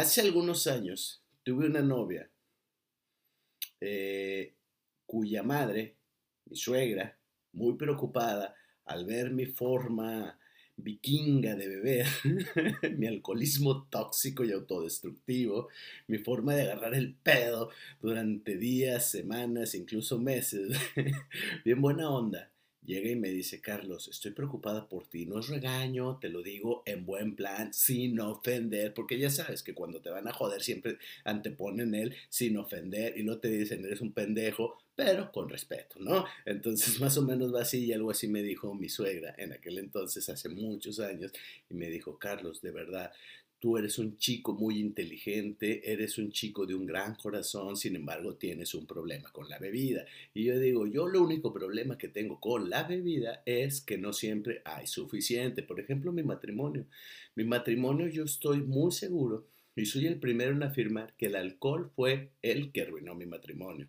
Hace algunos años tuve una novia eh, cuya madre, mi suegra, muy preocupada al ver mi forma vikinga de beber, mi alcoholismo tóxico y autodestructivo, mi forma de agarrar el pedo durante días, semanas, incluso meses, bien buena onda, llega y me dice, Carlos, estoy preocupada por ti, no es regaño, te lo digo en buen plan, sin ofender, porque ya sabes que cuando te van a joder siempre anteponen él sin ofender y no te dicen, eres un pendejo, pero con respeto, ¿no? Entonces más o menos va así y algo así me dijo mi suegra en aquel entonces, hace muchos años, y me dijo, Carlos, de verdad, tú eres un chico muy inteligente, eres un chico de un gran corazón, sin embargo tienes un problema con la bebida. Y yo digo, yo lo único problema que tengo con la bebida es que no siempre hay suficiente. Por ejemplo, mi matrimonio. Mi matrimonio yo estoy muy seguro y soy el primero en afirmar que el alcohol fue el que arruinó mi matrimonio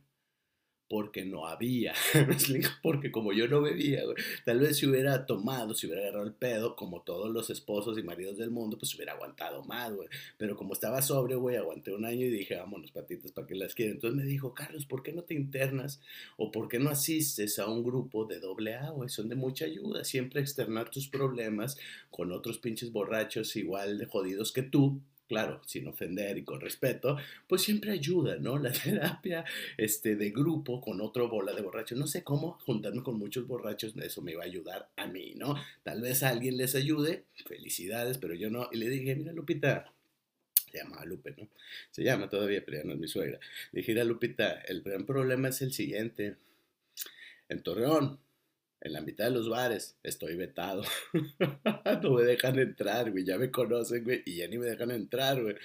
porque no había, porque como yo no bebía, tal vez si hubiera tomado, si hubiera agarrado el pedo, como todos los esposos y maridos del mundo, pues hubiera aguantado más, güey. Pero como estaba sobre, güey, aguanté un año y dije, vámonos, patitas, ¿para qué las quiero? Entonces me dijo, Carlos, ¿por qué no te internas o por qué no asistes a un grupo de doble A, güey? Son de mucha ayuda, siempre externar tus problemas con otros pinches borrachos igual de jodidos que tú, claro, sin ofender y con respeto, pues siempre ayuda, ¿no? La terapia este, de grupo con otro bola de borrachos. No sé cómo juntarme con muchos borrachos, eso me iba a ayudar a mí, ¿no? Tal vez a alguien les ayude, felicidades, pero yo no. Y le dije, mira, Lupita, se llama Lupe, ¿no? Se llama todavía, pero ya no es mi suegra. Le dije, mira, Lupita, el gran problema es el siguiente. En Torreón, en la mitad de los bares estoy vetado. no me dejan entrar, güey. Ya me conocen, güey. Y ya ni me dejan entrar, güey.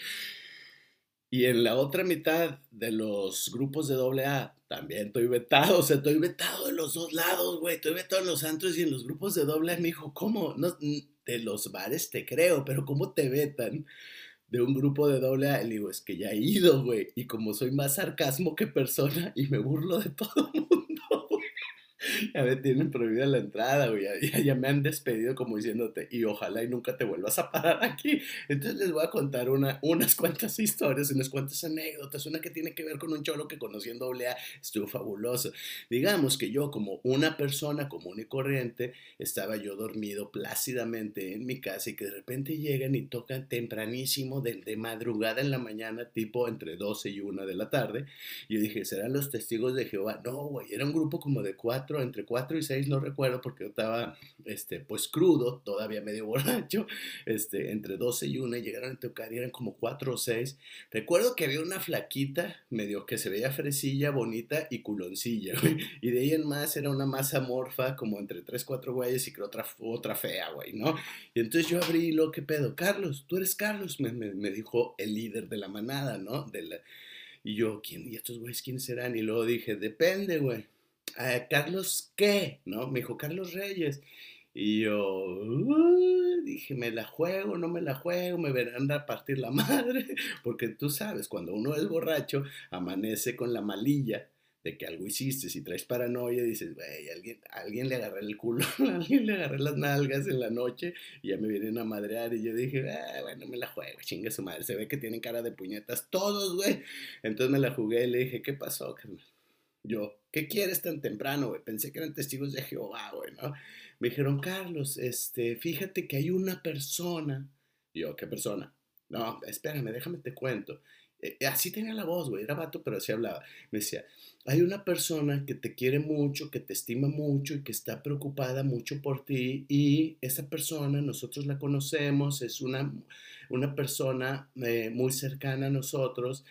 Y en la otra mitad de los grupos de doble A también estoy vetado. O sea, estoy vetado de los dos lados, güey. Estoy vetado en los santos y en los grupos de doble A. Me dijo, ¿cómo? No, de los bares te creo, pero ¿cómo te vetan? de un grupo de doble A, le digo, es que ya he ido, güey, y como soy más sarcasmo que persona y me burlo de todo el mundo, ya me tienen prohibida la entrada, güey. Ya, me han despedido como diciéndote, y ojalá y nunca te vuelvas a parar aquí. Entonces les voy a contar una, unas cuantas historias, unas cuantas anécdotas. Una que tiene que ver con un cholo que conocí en estuvo fabuloso. Digamos que yo, como una persona común y corriente, estaba yo dormido plácidamente en mi casa y que de repente llegan y tocan tempranísimo, de, de madrugada en la mañana, tipo entre 12 y 1 de la tarde. Y yo dije, ¿serán los testigos de Jehová? No, güey, era un grupo como de cuatro entre 4 y 6, no recuerdo porque yo estaba, este, pues crudo, todavía medio borracho, este, entre 12 y 1 llegaron a tocar y eran como 4 o 6. Recuerdo que había una flaquita, medio que se veía fresilla, bonita y culoncilla, güey, y de ahí en más era una masa morfa, como entre 3, 4 güeyes y creo otra, otra fea, güey, ¿no? Y entonces yo abrí lo que pedo, Carlos, tú eres Carlos, me, me, me dijo el líder de la manada, ¿no? De la, y yo, ¿quién? ¿Y estos güeyes quiénes serán? Y luego dije, depende, güey. Carlos, ¿qué? ¿No? Me dijo, Carlos Reyes. Y yo dije, ¿me la juego? ¿No me la juego? ¿Me verán a partir la madre? Porque tú sabes, cuando uno es borracho, amanece con la malilla de que algo hiciste. Si traes paranoia, dices, güey, alguien, alguien le agarré el culo, alguien le agarré las nalgas en la noche y ya me vienen a madrear. Y yo dije, ah, bueno, me la juego, chinga su madre. Se ve que tienen cara de puñetas todos, güey. Entonces me la jugué y le dije, ¿qué pasó, carnal? Yo, ¿qué quieres tan temprano, güey? Pensé que eran testigos de Jehová, güey, ¿no? Me dijeron, Carlos, este, fíjate que hay una persona. yo, ¿qué persona? No, espérame, déjame te cuento. Eh, así tenía la voz, güey, era vato, pero así hablaba. Me decía, hay una persona que te quiere mucho, que te estima mucho y que está preocupada mucho por ti y esa persona nosotros la conocemos, es una, una persona eh, muy cercana a nosotros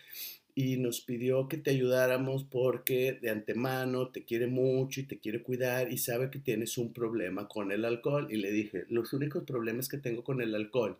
y nos pidió que te ayudáramos porque de antemano te quiere mucho y te quiere cuidar y sabe que tienes un problema con el alcohol. Y le dije, los únicos problemas que tengo con el alcohol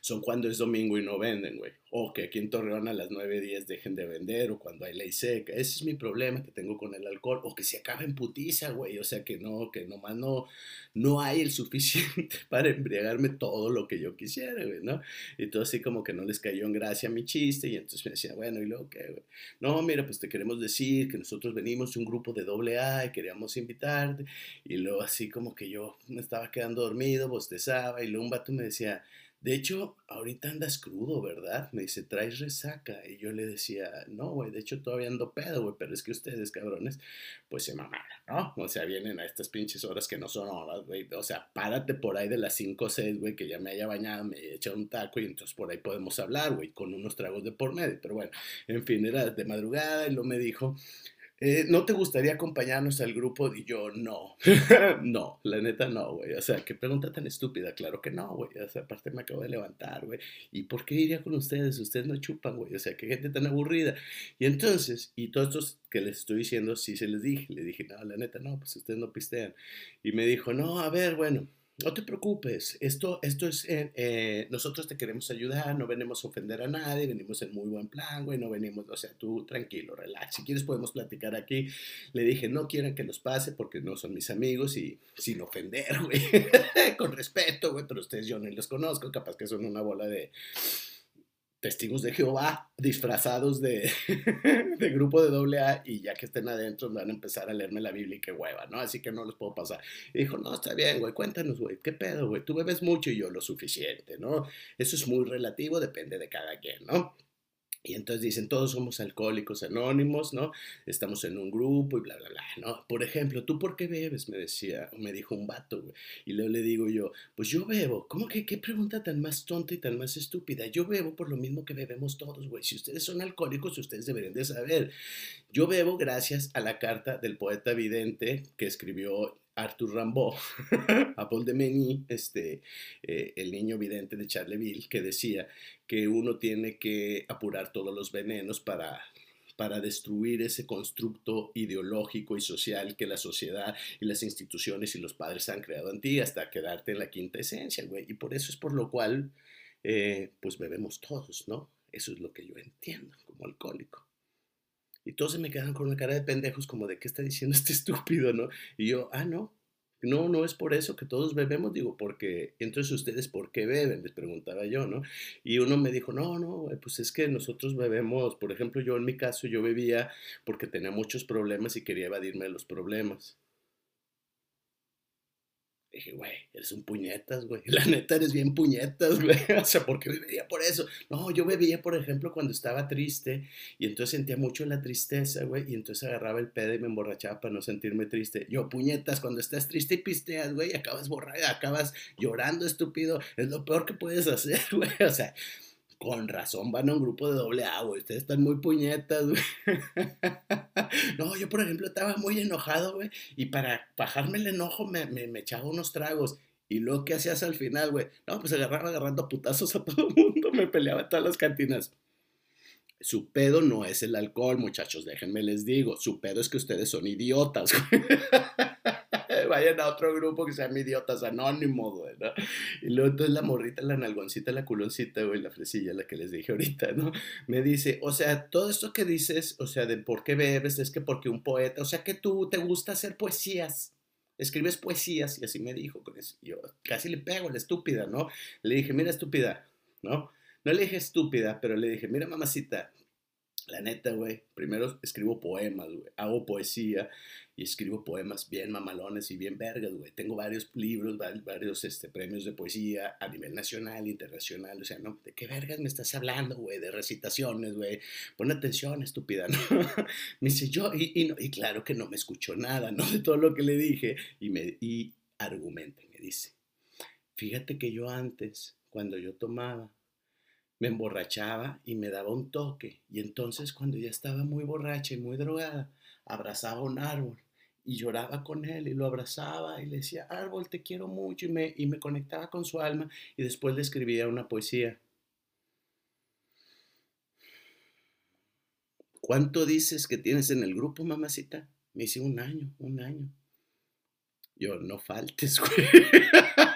son cuando es domingo y no venden, güey. O que aquí en Torreón a las 9, 10 dejen de vender, o cuando hay ley seca. Ese es mi problema que tengo con el alcohol. O que se acaba en putiza, güey. O sea, que no, que nomás no, no hay el suficiente para embriagarme todo lo que yo quisiera, güey, ¿no? Y todo así como que no les cayó en gracia mi chiste. Y entonces me decía, bueno, ¿y luego qué, güey? No, mira, pues te queremos decir que nosotros venimos de un grupo de doble A y queríamos invitarte. Y luego así como que yo me estaba quedando dormido, bostezaba. Y luego un vato me decía, De hecho, ahorita andas crudo, ¿verdad? Me dice, traes resaca. Y yo le decía, no, güey, de hecho todavía ando pedo, güey, pero es que ustedes, cabrones, pues se mamaron, ¿no? O sea, vienen a estas pinches horas que no son horas, güey. O sea, párate por ahí de las 5 o 6, güey, que ya me haya bañado, me haya echado un taco y entonces por ahí podemos hablar, güey, con unos tragos de por medio. Pero bueno, en fin, era de madrugada y lo me dijo, eh, ¿no te gustaría acompañarnos al grupo? Y yo, no, no, la neta no, güey. O sea, qué pregunta tan estúpida, claro que no, güey. O sea, aparte me acabo de levantar, güey. ¿Y por qué iría con ustedes? Ustedes no chupan, güey. O sea, qué gente tan aburrida. Y entonces, y todos estos que les estoy diciendo, sí se les dije. Le dije, no, la neta no, pues ustedes no pistean. Y me dijo, no, a ver, bueno no te preocupes, esto, esto es, eh, eh, nosotros te queremos ayudar, no venimos a ofender a nadie, venimos en muy buen plan, güey, no venimos, o sea, tú tranquilo, relax, si quieres podemos platicar aquí. Le dije, no quieran que los pase porque no son mis amigos y sin ofender, güey, con respeto, güey, pero ustedes yo no los conozco, capaz que son una bola de testigos de Jehová disfrazados de, grupo de doble A y ya que estén adentro van a empezar a leerme la Biblia y qué hueva, ¿no? Así que no los puedo pasar. Y dijo, no, está bien, güey, cuéntanos, güey, ¿qué pedo, güey? Tú bebes mucho y yo lo suficiente, ¿no? Eso es muy relativo, depende de cada quien, ¿no? Y entonces dicen, todos somos alcohólicos anónimos, ¿no? Estamos en un grupo y bla, bla, bla, ¿no? Por ejemplo, ¿tú por qué bebes? Me decía, me dijo un vato, güey. Y luego le digo yo, pues yo bebo. ¿Cómo que qué pregunta tan más tonta y tan más estúpida? Yo bebo por lo mismo que bebemos todos, güey. Si ustedes son alcohólicos, ustedes deberían de saber. Yo bebo gracias a la carta del poeta vidente que escribió Arthur Rimbaud, a Paul de Meny, este, eh, el niño vidente de Charleville, que decía que uno tiene que apurar todos los venenos para, para destruir ese constructo ideológico y social que la sociedad y las instituciones y los padres han creado en ti hasta quedarte en la quinta esencia, güey. Y por eso es por lo cual, eh, pues bebemos todos, ¿no? Eso es lo que yo entiendo como alcohólico. Y todos se me quedan con una cara de pendejos como de qué está diciendo este estúpido, ¿no? Y yo, ah, no, no, no es por eso que todos bebemos, digo, porque entonces ustedes, ¿por qué beben? Les preguntaba yo, ¿no? Y uno me dijo, no, no, pues es que nosotros bebemos, por ejemplo, yo en mi caso, yo bebía porque tenía muchos problemas y quería evadirme de los problemas. Dije, güey, eres un puñetas, güey. La neta eres bien puñetas, güey. O sea, ¿por qué bebería por eso? No, yo bebía, por ejemplo, cuando estaba triste y entonces sentía mucho la tristeza, güey. Y entonces agarraba el pedo y me emborrachaba para no sentirme triste. Yo, puñetas, cuando estás triste y pisteas, güey, acabas borrado, acabas llorando, estúpido. Es lo peor que puedes hacer, güey. O sea, con razón van a un grupo de doble A, güey. Ustedes están muy puñetas, güey. no, yo, por ejemplo, estaba muy enojado, güey. Y para bajarme el enojo me, me, echaba unos tragos. Y luego, ¿qué hacías al final, güey? No, pues agarraba agarrando putazos a todo el mundo. Me peleaba en todas las cantinas. Su pedo no es el alcohol, muchachos, déjenme les digo. Su pedo es que ustedes son idiotas. Güey. vayan a otro grupo que sean idiotas anónimos, güey, ¿no? Y luego entonces la morrita, la nalgoncita, la culoncita, güey, la fresilla, la que les dije ahorita, ¿no? Me dice, o sea, todo esto que dices, o sea, de por qué bebes, es que porque un poeta, o sea, que tú te gusta hacer poesías escribes poesías y así me dijo, yo casi le pego la estúpida, ¿no? Le dije, mira estúpida, ¿no? No le dije estúpida, pero le dije, mira mamacita, la neta, güey, primero escribo poemas, güey, hago poesía y escribo poemas bien mamalones y bien vergas, güey. Tengo varios libros, varios este, premios de poesía a nivel nacional, internacional, o sea, ¿no? ¿De qué vergas me estás hablando, güey? De recitaciones, güey. Pon atención, estúpida, ¿no? me dice yo, y, y, y, claro que no me escuchó nada, ¿no? De todo lo que le dije y me y argumenta, me dice, fíjate que yo antes, cuando yo tomaba, me emborrachaba y me daba un toque. Y entonces cuando ya estaba muy borracha y muy drogada, abrazaba un árbol y lloraba con él y lo abrazaba y le decía, árbol, te quiero mucho y me, y me conectaba con su alma y después le escribía una poesía. ¿Cuánto dices que tienes en el grupo, mamacita? Me dice un año, un año. Yo, no faltes, güey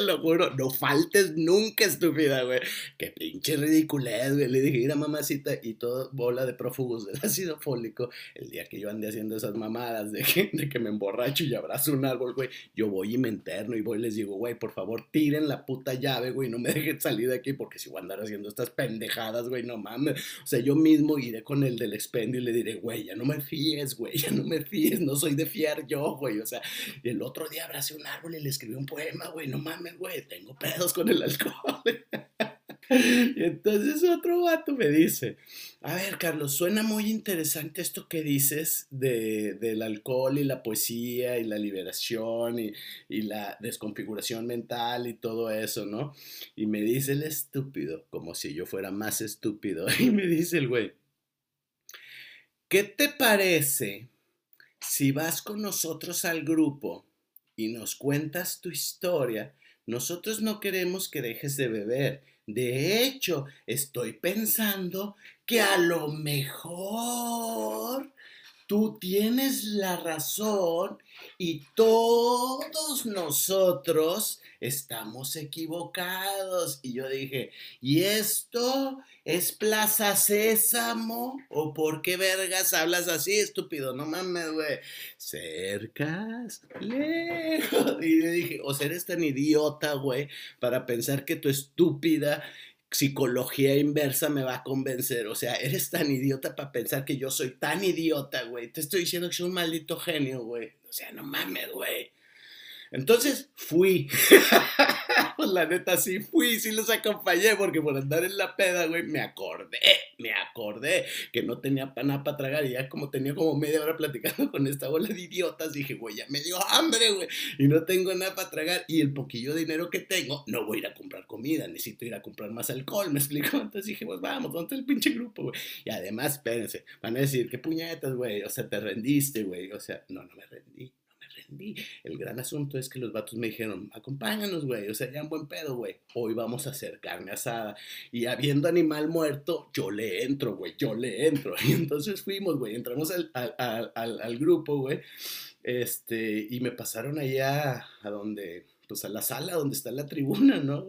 lo juro, no faltes nunca, estúpida, güey. Qué pinche ridiculez, güey. Le dije, mira, mamacita, y todo bola de prófugos del ácido fólico. El día que yo ande haciendo esas mamadas de que, de que me emborracho y abrazo un árbol, güey, yo voy y me interno y voy y les digo, güey, por favor, tiren la puta llave, güey, no me dejen salir de aquí porque si voy a andar haciendo estas pendejadas, güey, no mames. O sea, yo mismo iré con el del expendio y le diré, güey, ya no me fíes, güey, ya no me fíes, no soy de fiar yo, güey. O sea, el otro día abracé un árbol y le escribí un poema, güey, no mames güey, tengo pedos con el alcohol. Y entonces otro vato me dice, a ver, Carlos, suena muy interesante esto que dices de, del alcohol y la poesía y la liberación y, y, la desconfiguración mental y todo eso, ¿no? Y me dice el estúpido, como si yo fuera más estúpido, y me dice el güey, ¿qué te parece si vas con nosotros al grupo y nos cuentas tu historia? Nosotros no queremos que dejes de beber. De hecho, estoy pensando que a lo mejor tú tienes la razón y todos nosotros estamos equivocados. Y yo dije, ¿y esto es Plaza Sésamo? ¿O por qué vergas hablas así, estúpido? No mames, güey. Cercas, lejos. Y yo dije, o sea, eres tan idiota, güey, para pensar que tu estúpida psicología inversa me va a convencer. O sea, eres tan idiota para pensar que yo soy tan idiota, güey. Te estoy diciendo que soy un maldito genio, güey. O sea, no mames, güey. Entonces fui. pues la neta sí fui, sí los acompañé, porque por andar en la peda, güey, me acordé, me acordé que no tenía nada para tragar y ya como tenía como media hora platicando con esta bola de idiotas, dije, güey, ya me dio hambre, güey, y no tengo nada para tragar y el poquillo dinero que tengo, no voy a ir a comprar comida, necesito ir a comprar más alcohol, me explico. Entonces dije, pues vamos, ¿dónde está el pinche grupo, güey? Y además, espérense, van a decir, qué puñetas, güey, o sea, te rendiste, güey, o sea, no, no me rendí el gran asunto es que los vatos me dijeron, acompáñanos, güey, o sea, ya un buen pedo, güey. Hoy vamos a hacer carne asada. Y habiendo animal muerto, yo le entro, güey, yo le entro. Y entonces fuimos, güey, entramos al, al, al, al grupo, güey. Este, y me pasaron allá a donde pues a la sala donde está la tribuna, ¿no?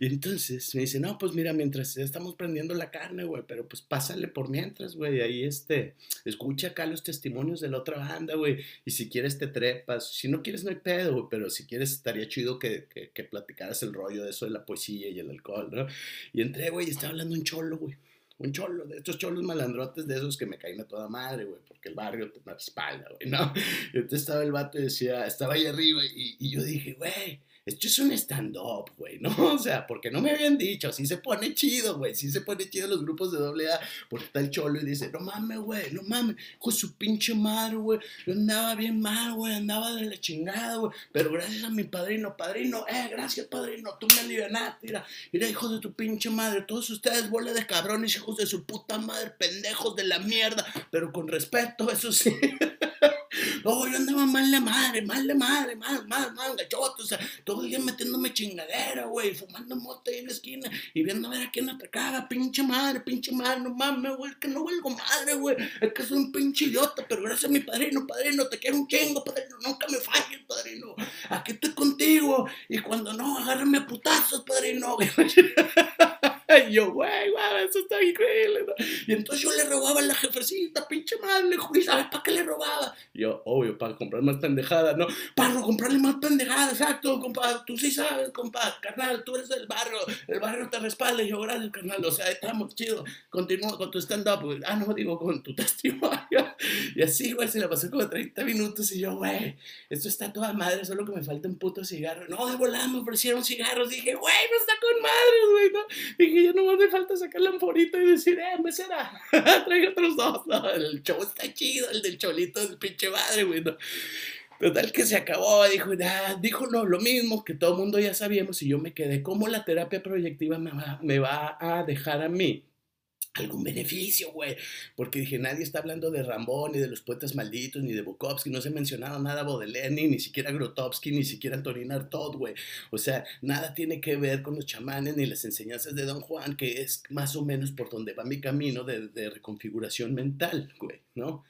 Y entonces me dice, no, pues mira, mientras estamos prendiendo la carne, güey, pero pues pásale por mientras, güey, ahí este, escucha acá los testimonios de la otra banda, güey, y si quieres te trepas, si no quieres no hay pedo, güey, pero si quieres estaría chido que, que, que platicaras el rollo de eso de la poesía y el alcohol, ¿no? Y entré, güey, y estaba hablando un cholo, güey un cholo, de estos cholos malandrotes de esos que me caen a toda madre, güey, porque el barrio te da espalda, güey, ¿no? Entonces estaba el vato y decía, estaba ahí arriba y, y yo dije, güey, esto es un stand-up, güey, ¿no? O sea, porque no me habían dicho, sí se pone chido, güey, sí se pone chido los grupos de doble A, porque está el cholo y dice, no mames, güey, no mames, con su pinche madre, güey, yo andaba bien mal, güey, andaba de la chingada, güey, pero gracias a mi padrino, padrino, eh, gracias, padrino, tú me alivianaste, mira, mira, hijos de tu pinche madre, todos ustedes, bola de cabrones, hijos de su puta madre, pendejos de la mierda, pero con respeto, eso sí. Oh, yo andaba mal de madre, mal de madre, mal, mal, mal, gachoto, o sea, todo el día metiéndome chingadera, güey, fumando mota ahí en la esquina y viendo a ver a quién atacaba, pinche madre, pinche madre, no mames, güey, que no valgo madre, güey, es que soy un pinche idiota, pero gracias a mi padrino, padrino, te quiero un chingo, padrino, nunca me falles, padrino, aquí estoy contigo, y cuando no, agárrame a putazos, padrino, Y yo, güey, güey, eso está increíble. ¿no? Y entonces yo le robaba a la jefecita, pinche madre, ¿y sabes para qué le robaba? Y yo, obvio, para comprar más pendejadas, ¿no? Para comprarle más pendejadas, exacto, compadre. Tú sí sabes, compadre, carnal, tú eres del barrio, el barrio te respalda. Y yo, gracias, carnal, o sea, estamos chido. Continúa con tu stand-up, ah, no, digo, con tu testimonio. Y así, güey, se la pasó como 30 minutos y yo, güey, esto está toda madre, solo que me falta un puto cigarro. No, de volada me ofrecieron cigarros. Dije, güey, no está con madres, güey, ¿no? Dije, ya no me falta sacar la amforita y decir, eh, mesera, traigo otros dos. El show está chido, el del cholito es pinche madre, güey. Total que se acabó, dijo, ah, dijo no, lo mismo que todo el mundo ya sabíamos y yo me quedé, ¿cómo la terapia proyectiva me va, me va a dejar a mí? Algún beneficio, güey. Porque dije, nadie está hablando de Rambón, ni de los poetas malditos, ni de Bukowski, no se ha mencionado nada Baudelaire, ni, ni siquiera Grotowski, ni siquiera Antonin Artaud, güey. O sea, nada tiene que ver con los chamanes ni las enseñanzas de Don Juan, que es más o menos por donde va mi camino de, de reconfiguración mental, güey, ¿no?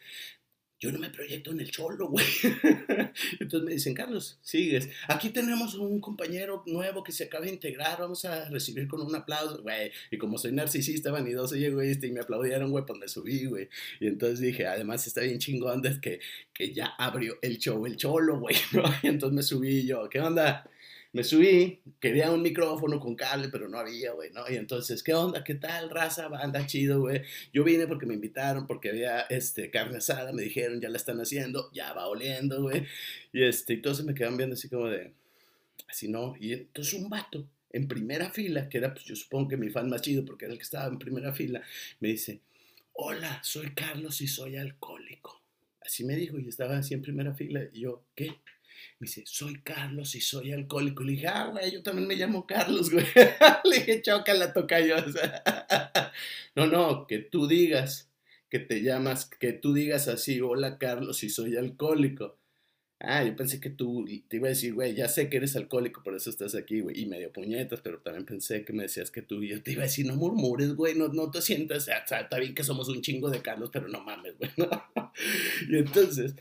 Yo no me proyecto en el cholo, güey. Entonces me dicen, Carlos, sigues. Aquí tenemos un compañero nuevo que se acaba de integrar, vamos a recibir con un aplauso, güey. Y como soy narcisista, vanidoso y egoísta, y me aplaudieron, güey, pues me subí, güey. Y entonces dije, además está bien chingón desde que, que ya abrió el show, el cholo, güey, Y entonces me subí yo, ¿qué onda? Me subí, quería un micrófono con cable, pero no había, güey, ¿no? Y entonces, ¿qué onda? ¿Qué tal, raza? Anda chido, güey. Yo vine porque me invitaron, porque había este, carne asada, me dijeron, ya la están haciendo, ya va oliendo, güey. Y este, entonces me quedan viendo así como de, así no. Y entonces un vato en primera fila, que era, pues yo supongo que mi fan más chido, porque era el que estaba en primera fila, me dice, hola, soy Carlos y soy alcohólico. Así me dijo y estaba así en primera fila. Y yo, ¿qué? Me dice, soy Carlos y soy alcohólico. Le dije, ah, güey, yo también me llamo Carlos, güey. Le dije, choca la toca yo. no, no, que tú digas que te llamas, que tú digas así, hola Carlos y soy alcohólico. Ah, yo pensé que tú te iba a decir, güey, ya sé que eres alcohólico, por eso estás aquí, güey. Y medio puñetas, pero también pensé que me decías que tú y yo te iba a decir, no murmures, güey, no, no te sientas, o sea, está bien que somos un chingo de Carlos, pero no mames, güey. y entonces,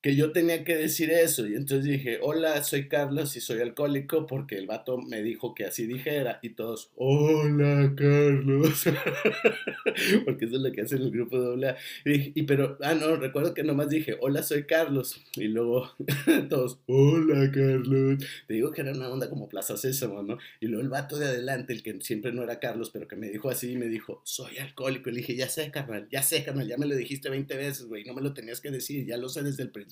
que yo tenía que decir eso. Y entonces dije, hola, soy Carlos y soy alcohólico porque el vato me dijo que así dijera. Y todos, hola, Carlos. porque eso es lo que hace el grupo doble Y, pero, ah, no, recuerdo que nomás dije, hola, soy Carlos. Y luego todos, hola, Carlos. Te digo que era una onda como Plaza Sésamo, ¿no? Y luego el vato de adelante, el que siempre no era Carlos, pero que me dijo así, me dijo, soy alcohólico. Y le dije, ya sé, carnal, ya sé, carnal, ya me lo dijiste 20 veces, güey, no me lo tenías que decir, ya lo sé desde el principio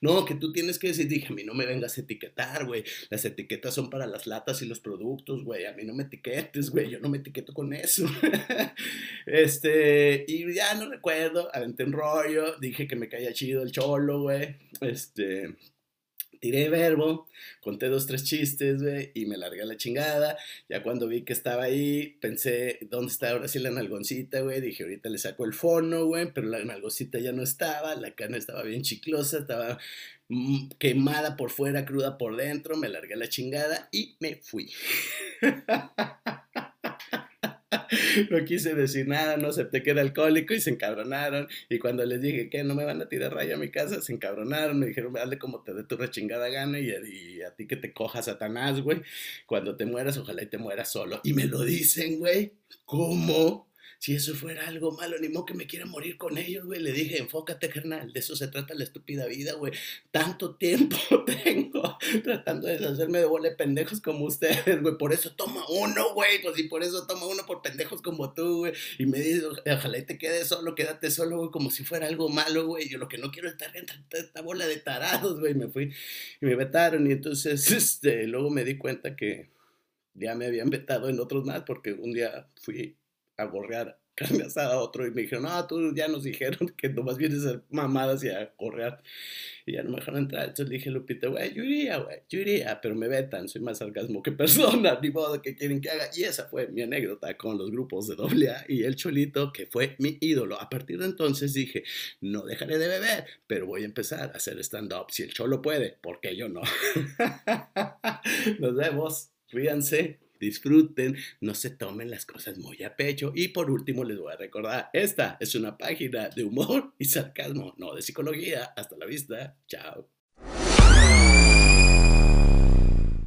No, que tú tienes que decir, dije, a mí no me vengas a etiquetar, güey. Las etiquetas son para las latas y los productos, güey. A mí no me etiquetes, güey. Yo no me etiqueto con eso. este, y ya no recuerdo, aventé un rollo, dije que me caía chido el cholo, güey. Este, tiré verbo, conté dos, tres chistes, güey, y me largué la chingada. Ya cuando vi que estaba ahí, pensé, ¿dónde está ahora sí la nalgoncita, güey? Dije, ahorita le saco el fono, güey, pero la nalgoncita ya no estaba, la carne estaba bien chiclosa, estaba mm, quemada por fuera, cruda por dentro, me largué la chingada y me fui. no quise decir nada, no acepté que era alcohólico y se encabronaron. Y cuando les dije que no me van a tirar raya a mi casa, se encabronaron. Me dijeron, dale como te dé tu rechingada gana y, y, a ti que te coja Satanás, güey. Cuando te mueras, ojalá y te mueras solo. Y me lo dicen, güey. ¿Cómo? Si eso fuera algo malo, ni modo que me quiera morir con ellos, güey. Le dije, enfócate, carnal, de eso se trata la estúpida vida, güey. Tanto tiempo tengo tratando de deshacerme de bola de pendejos como ustedes, güey. Por eso toma uno, güey. Pues y por eso toma uno por pendejos como tú, güey. Y me dice, ojalá y te quedes solo, quédate solo, güey, como si fuera algo malo, güey. Yo lo que no quiero es estar entre esta bola de tarados, güey. Me fui y me vetaron. Y entonces, este, luego me di cuenta que ya me habían vetado en otros más porque un día fui a gorrear carne asada a otro y me dijeron, no, tú ya nos dijeron que nomás vienes a mamadas y a correr y ya no me dejaron entrar. Entonces le dije a Lupita, güey, yo iría, güey, yo iría, pero me vetan, soy más sarcasmo que persona, ni modo que quieren que haga. Y esa fue mi anécdota con los grupos de AA y el Cholito, que fue mi ídolo. A partir de entonces dije, no dejaré de beber, pero voy a empezar a hacer stand-up. Si el Cholo puede, ¿por qué yo no? Nos vemos, ríanse disfruten, no se tomen las cosas muy a pecho. Y por último les voy a recordar, esta es una página de humor y sarcasmo, no de psicología. Hasta la vista, chao.